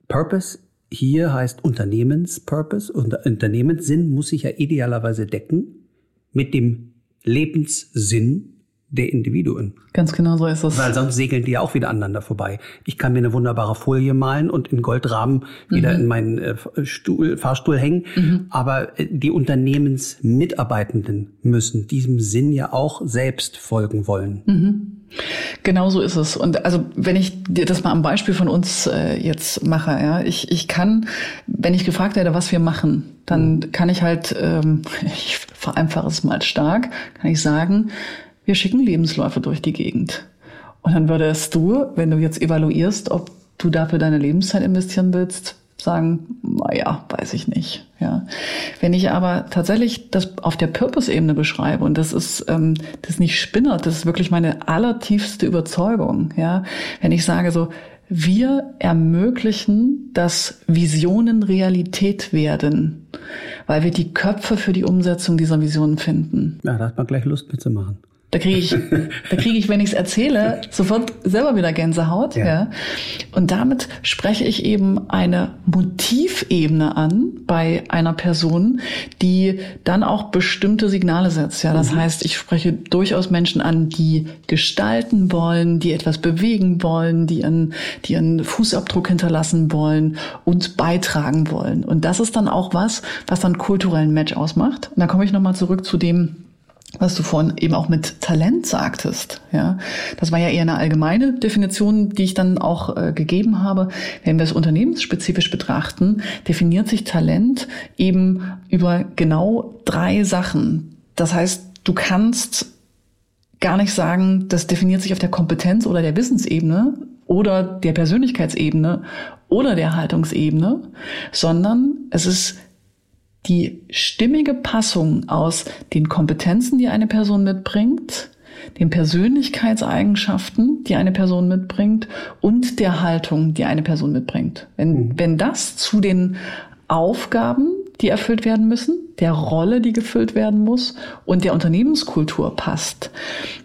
Purpose hier heißt Unternehmenspurpose und Unternehmenssinn muss sich ja idealerweise decken mit dem Lebenssinn der Individuen. Ganz genau so ist es. Weil sonst segeln die ja auch wieder aneinander vorbei. Ich kann mir eine wunderbare Folie malen und in Goldrahmen wieder Mhm. in meinen äh, Stuhl, Fahrstuhl hängen. Aber äh, die Unternehmensmitarbeitenden müssen diesem Sinn ja auch selbst folgen wollen. Mhm. Genau so ist es. Und also wenn ich dir das mal am Beispiel von uns äh, jetzt mache, ja, ich, ich kann, wenn ich gefragt werde, was wir machen, dann kann ich halt, ähm, ich vereinfache es mal stark, kann ich sagen, wir schicken Lebensläufe durch die Gegend. Und dann würdest du, wenn du jetzt evaluierst, ob du dafür deine Lebenszeit investieren willst, sagen, naja, weiß ich nicht. Ja. Wenn ich aber tatsächlich das auf der Purpose-Ebene beschreibe, und das ist, ähm, das ist nicht Spinner, das ist wirklich meine allertiefste Überzeugung, ja. Wenn ich sage so, wir ermöglichen, dass Visionen Realität werden, weil wir die Köpfe für die Umsetzung dieser Visionen finden. Ja, da hat man gleich Lust mitzumachen. Da kriege ich, da kriege ich, wenn ich es erzähle, sofort selber wieder Gänsehaut. Ja. Ja. Und damit spreche ich eben eine Motivebene an bei einer Person, die dann auch bestimmte Signale setzt. Ja, das heißt, ich spreche durchaus Menschen an, die gestalten wollen, die etwas bewegen wollen, die einen, die einen Fußabdruck hinterlassen wollen und beitragen wollen. Und das ist dann auch was, was dann kulturellen Match ausmacht. Und da komme ich nochmal zurück zu dem, was du vorhin eben auch mit Talent sagtest, ja, das war ja eher eine allgemeine Definition, die ich dann auch äh, gegeben habe. Wenn wir es unternehmensspezifisch betrachten, definiert sich Talent eben über genau drei Sachen. Das heißt, du kannst gar nicht sagen, das definiert sich auf der Kompetenz oder der Wissensebene oder der Persönlichkeitsebene oder der Haltungsebene, sondern es ist die stimmige Passung aus den Kompetenzen, die eine Person mitbringt, den Persönlichkeitseigenschaften, die eine Person mitbringt und der Haltung, die eine Person mitbringt. Wenn, wenn das zu den Aufgaben, die erfüllt werden müssen, der Rolle, die gefüllt werden muss und der Unternehmenskultur passt,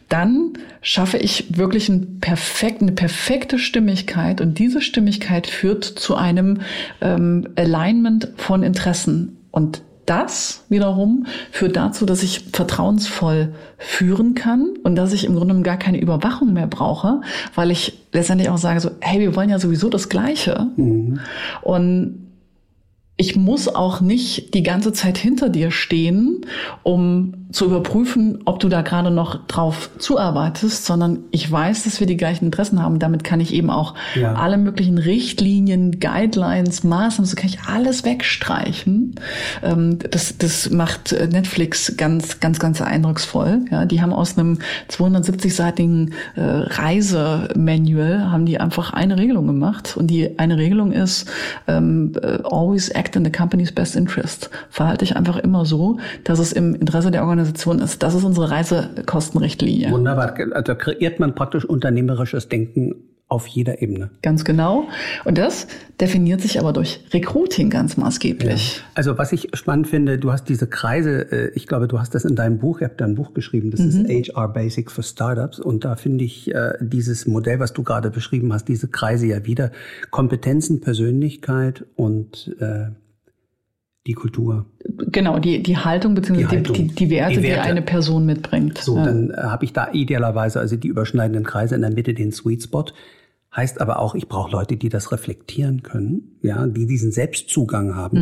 dann schaffe ich wirklich ein perfekt, eine perfekte Stimmigkeit und diese Stimmigkeit führt zu einem ähm, Alignment von Interessen. Und das wiederum führt dazu, dass ich vertrauensvoll führen kann und dass ich im Grunde genommen gar keine Überwachung mehr brauche, weil ich letztendlich auch sage so, hey, wir wollen ja sowieso das Gleiche. Und ich muss auch nicht die ganze Zeit hinter dir stehen, um zu überprüfen, ob du da gerade noch drauf zuarbeitest, sondern ich weiß, dass wir die gleichen Interessen haben. Damit kann ich eben auch Ja. alle möglichen Richtlinien, Guidelines, Maßnahmen, so kann ich alles wegstreichen. Ähm, Das, das macht äh, Netflix ganz, ganz, ganz eindrucksvoll. Ja, die haben aus einem 270-seitigen äh, Reisemanual haben die einfach eine Regelung gemacht und die eine Regelung ist ähm, äh, always act in the company's best interest. Verhalte ich einfach immer so, dass es im Interesse der Organisation ist. Das ist unsere Reisekostenrichtlinie. Wunderbar. Also kreiert man praktisch unternehmerisches Denken auf jeder Ebene. Ganz genau. Und das definiert sich aber durch Recruiting ganz maßgeblich. Also was ich spannend finde, du hast diese Kreise, äh, ich glaube, du hast das in deinem Buch, ihr habt da ein Buch geschrieben, das ist HR Basics for Startups und da finde ich äh, dieses Modell, was du gerade beschrieben hast, diese Kreise ja wieder, Kompetenzen, Persönlichkeit und äh, die Kultur. Genau, die, die Haltung bzw. Die Die, die, die, Werte, Die eine Person mitbringt. So, Ja. dann äh, habe ich da idealerweise also die überschneidenden Kreise in der Mitte, den Sweet Spot. Heißt aber auch, ich brauche Leute, die das reflektieren können, ja, die diesen Selbstzugang haben.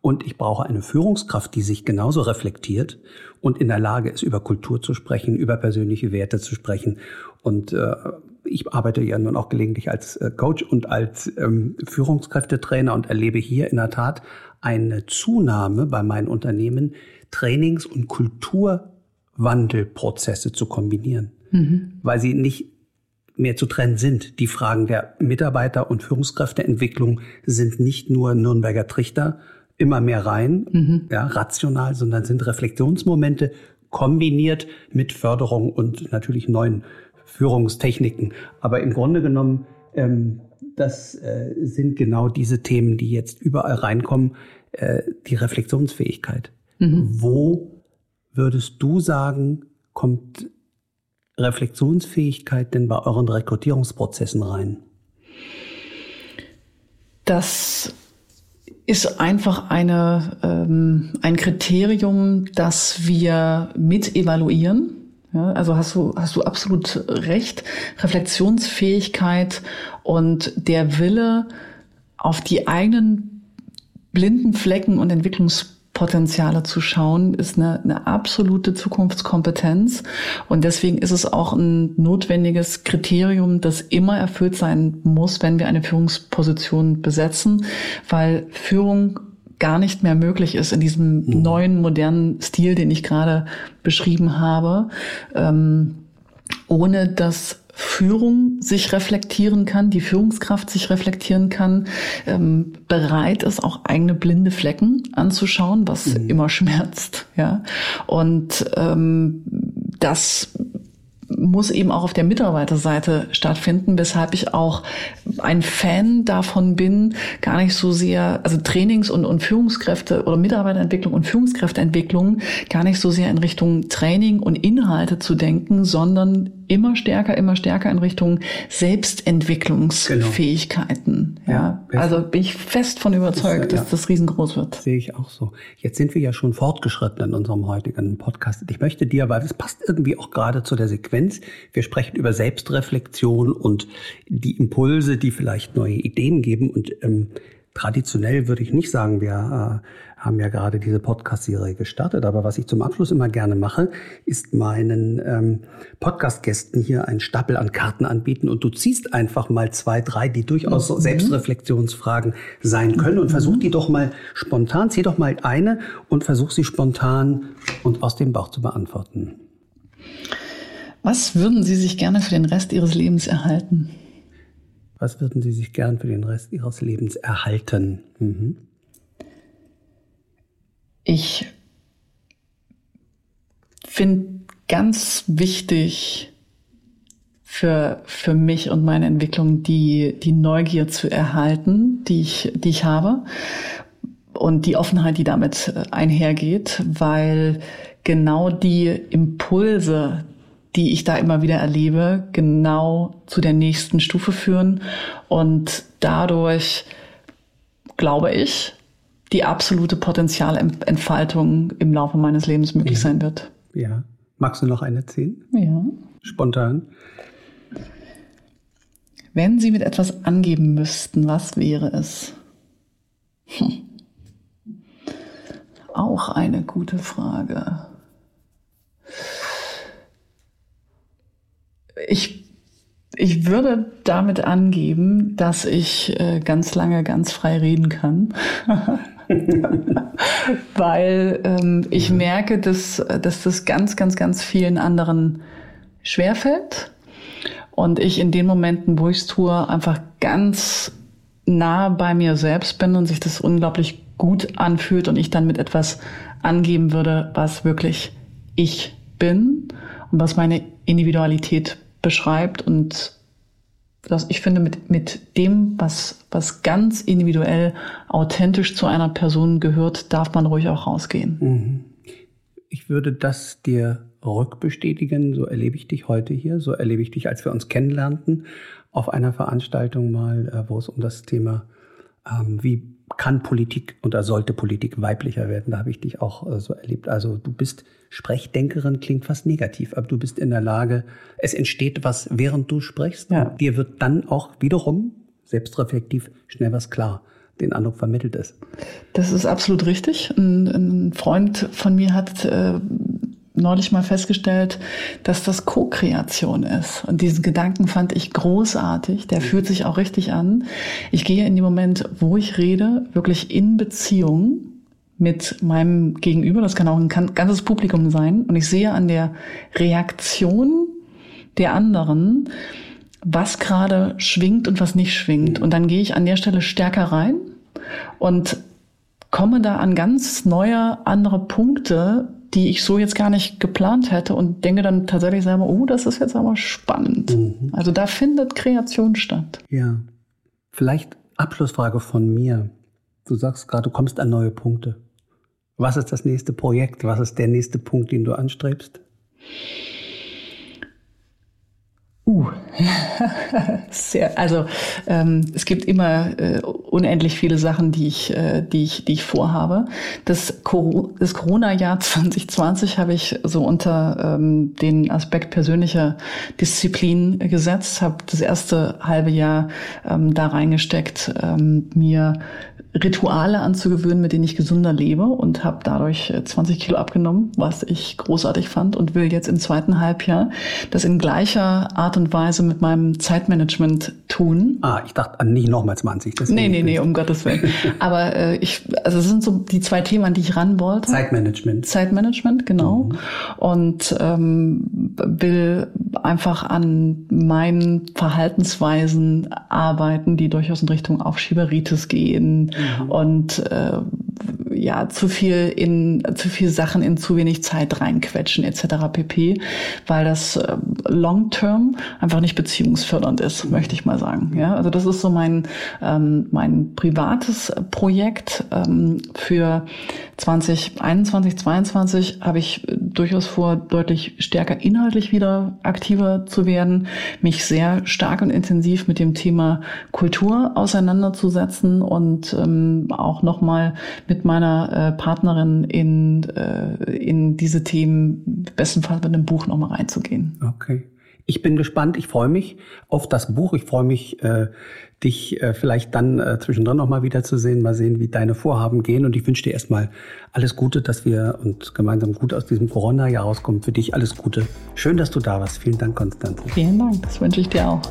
Und ich brauche eine Führungskraft, die sich genauso reflektiert und in der Lage ist, über Kultur zu sprechen, über persönliche Werte zu sprechen. Und äh, ich arbeite ja nun auch gelegentlich als äh, Coach und als ähm, Führungskräftetrainer und erlebe hier in der Tat eine Zunahme bei meinen Unternehmen, Trainings- und Kulturwandelprozesse zu kombinieren, weil sie nicht mehr zu trennen sind. Die Fragen der Mitarbeiter- und Führungskräfteentwicklung sind nicht nur Nürnberger Trichter immer mehr rein, ja, rational, sondern sind Reflexionsmomente kombiniert mit Förderung und natürlich neuen Führungstechniken. Aber im Grunde genommen, ähm, das äh, sind genau diese Themen, die jetzt überall reinkommen, äh, die Reflexionsfähigkeit. Wo würdest du sagen, kommt Reflexionsfähigkeit denn bei euren Rekrutierungsprozessen rein? Das ist einfach eine, ähm, ein Kriterium, das wir mit evaluieren. Ja, also hast du, hast du absolut recht. Reflexionsfähigkeit und der Wille, auf die eigenen blinden Flecken und Entwicklungspotenziale zu schauen, ist eine, eine absolute Zukunftskompetenz. Und deswegen ist es auch ein notwendiges Kriterium, das immer erfüllt sein muss, wenn wir eine Führungsposition besetzen, weil Führung gar nicht mehr möglich ist in diesem mhm. neuen, modernen Stil, den ich gerade beschrieben habe, ähm, ohne dass Führung sich reflektieren kann, die Führungskraft sich reflektieren kann, ähm, bereit ist, auch eigene blinde Flecken anzuschauen, was mhm. immer schmerzt, ja. Und ähm, das muss eben auch auf der Mitarbeiterseite stattfinden, weshalb ich auch ein Fan davon bin, gar nicht so sehr, also Trainings- und, und Führungskräfte oder Mitarbeiterentwicklung und Führungskräfteentwicklung gar nicht so sehr in Richtung Training und Inhalte zu denken, sondern immer stärker, immer stärker in Richtung Selbstentwicklungsfähigkeiten. Genau. Ja, ja also bin ich fest von überzeugt, das, dass das riesengroß wird. Sehe ich auch so. Jetzt sind wir ja schon fortgeschritten in unserem heutigen Podcast. Ich möchte dir, weil es passt irgendwie auch gerade zu der Sequenz, wir sprechen über Selbstreflexion und die Impulse, die vielleicht neue Ideen geben und ähm, Traditionell würde ich nicht sagen, wir äh, haben ja gerade diese Podcast-Serie gestartet, aber was ich zum Abschluss immer gerne mache, ist meinen ähm, Podcast-Gästen hier einen Stapel an Karten anbieten und du ziehst einfach mal zwei, drei, die durchaus mhm. Selbstreflexionsfragen sein können und versuch die doch mal spontan, zieh doch mal eine und versuch sie spontan und aus dem Bauch zu beantworten. Was würden Sie sich gerne für den Rest Ihres Lebens erhalten? Was würden Sie sich gern für den Rest Ihres Lebens erhalten? Mhm. Ich finde ganz wichtig für, für mich und meine Entwicklung die, die Neugier zu erhalten, die ich, die ich habe und die Offenheit, die damit einhergeht, weil genau die Impulse, die ich da immer wieder erlebe, genau zu der nächsten Stufe führen und dadurch, glaube ich, die absolute Potenzialentfaltung im Laufe meines Lebens möglich ja. sein wird. Ja. Magst du noch eine ziehen? Ja. Spontan. Wenn Sie mit etwas angeben müssten, was wäre es? Hm. Auch eine gute Frage. Ich, ich würde damit angeben, dass ich äh, ganz lange ganz frei reden kann. Weil ähm, ich merke, dass, dass das ganz, ganz, ganz vielen anderen schwerfällt. Und ich in den Momenten, wo ich es tue, einfach ganz nah bei mir selbst bin und sich das unglaublich gut anfühlt und ich dann mit etwas angeben würde, was wirklich ich bin und was meine Individualität beschreibt und das, ich finde, mit, mit dem, was, was ganz individuell authentisch zu einer Person gehört, darf man ruhig auch rausgehen. Mhm. Ich würde das dir rückbestätigen. So erlebe ich dich heute hier. So erlebe ich dich, als wir uns kennenlernten, auf einer Veranstaltung mal, äh, wo es um das Thema, ähm, wie kann Politik oder sollte Politik weiblicher werden. Da habe ich dich auch äh, so erlebt. Also du bist Sprechdenkerin, klingt fast negativ, aber du bist in der Lage, es entsteht was, während du sprichst. Ja. dir wird dann auch wiederum selbstreflektiv schnell was klar den Eindruck vermittelt ist. Das ist absolut richtig. Ein, ein Freund von mir hat äh, neulich mal festgestellt, dass das Co-Kreation ist. Und diesen Gedanken fand ich großartig. Der fühlt sich auch richtig an. Ich gehe in dem Moment, wo ich rede, wirklich in Beziehung mit meinem Gegenüber. Das kann auch ein ganzes Publikum sein. Und ich sehe an der Reaktion der anderen, was gerade schwingt und was nicht schwingt. Und dann gehe ich an der Stelle stärker rein und komme da an ganz neue andere Punkte, die ich so jetzt gar nicht geplant hätte und denke dann tatsächlich selber, oh, das ist jetzt aber spannend. Mhm. Also da findet Kreation statt. Ja. Vielleicht Abschlussfrage von mir. Du sagst gerade, du kommst an neue Punkte. Was ist das nächste Projekt? Was ist der nächste Punkt, den du anstrebst? Uh, sehr. Also ähm, es gibt immer äh, unendlich viele Sachen, die ich, äh, die ich, die ich vorhabe. Das, Cor das Corona-Jahr 2020 habe ich so unter ähm, den Aspekt persönlicher Disziplin gesetzt, habe das erste halbe Jahr ähm, da reingesteckt, ähm, mir Rituale anzugewöhnen, mit denen ich gesünder lebe und habe dadurch 20 äh, Kilo abgenommen, was ich großartig fand und will jetzt im zweiten Halbjahr das in gleicher Art und Weise mit meinem Zeitmanagement tun. Ah, ich dachte nicht nochmal 20. Nee, nee, nee, um Gottes Willen. Aber äh, ich, also das sind so die zwei Themen, an die ich ran wollte. Zeitmanagement. Zeitmanagement, genau. Mhm. Und ähm, will einfach an meinen Verhaltensweisen arbeiten, die durchaus in Richtung Aufschieberitis gehen mhm. und äh, ja zu viel in zu viel Sachen in zu wenig Zeit reinquetschen etc. pp, weil das äh, long term einfach nicht beziehungsfördernd ist, möchte ich mal sagen. Ja, also das ist so mein ähm, mein privates Projekt ähm, für 2021, 2022 habe ich durchaus vor, deutlich stärker inhaltlich wieder aktiver zu werden, mich sehr stark und intensiv mit dem Thema Kultur auseinanderzusetzen und ähm, auch nochmal mit meiner äh, Partnerin in, äh, in diese Themen bestenfalls mit einem Buch nochmal reinzugehen. Okay. Ich bin gespannt, ich freue mich auf das Buch. Ich freue mich, äh, dich äh, vielleicht dann äh, zwischendrin noch mal wiederzusehen, mal sehen, wie deine Vorhaben gehen. Und ich wünsche dir erstmal alles Gute, dass wir uns gemeinsam gut aus diesem Corona-Jahr rauskommen. Für dich alles Gute. Schön, dass du da warst. Vielen Dank, Konstanze. Vielen Dank, das wünsche ich dir auch.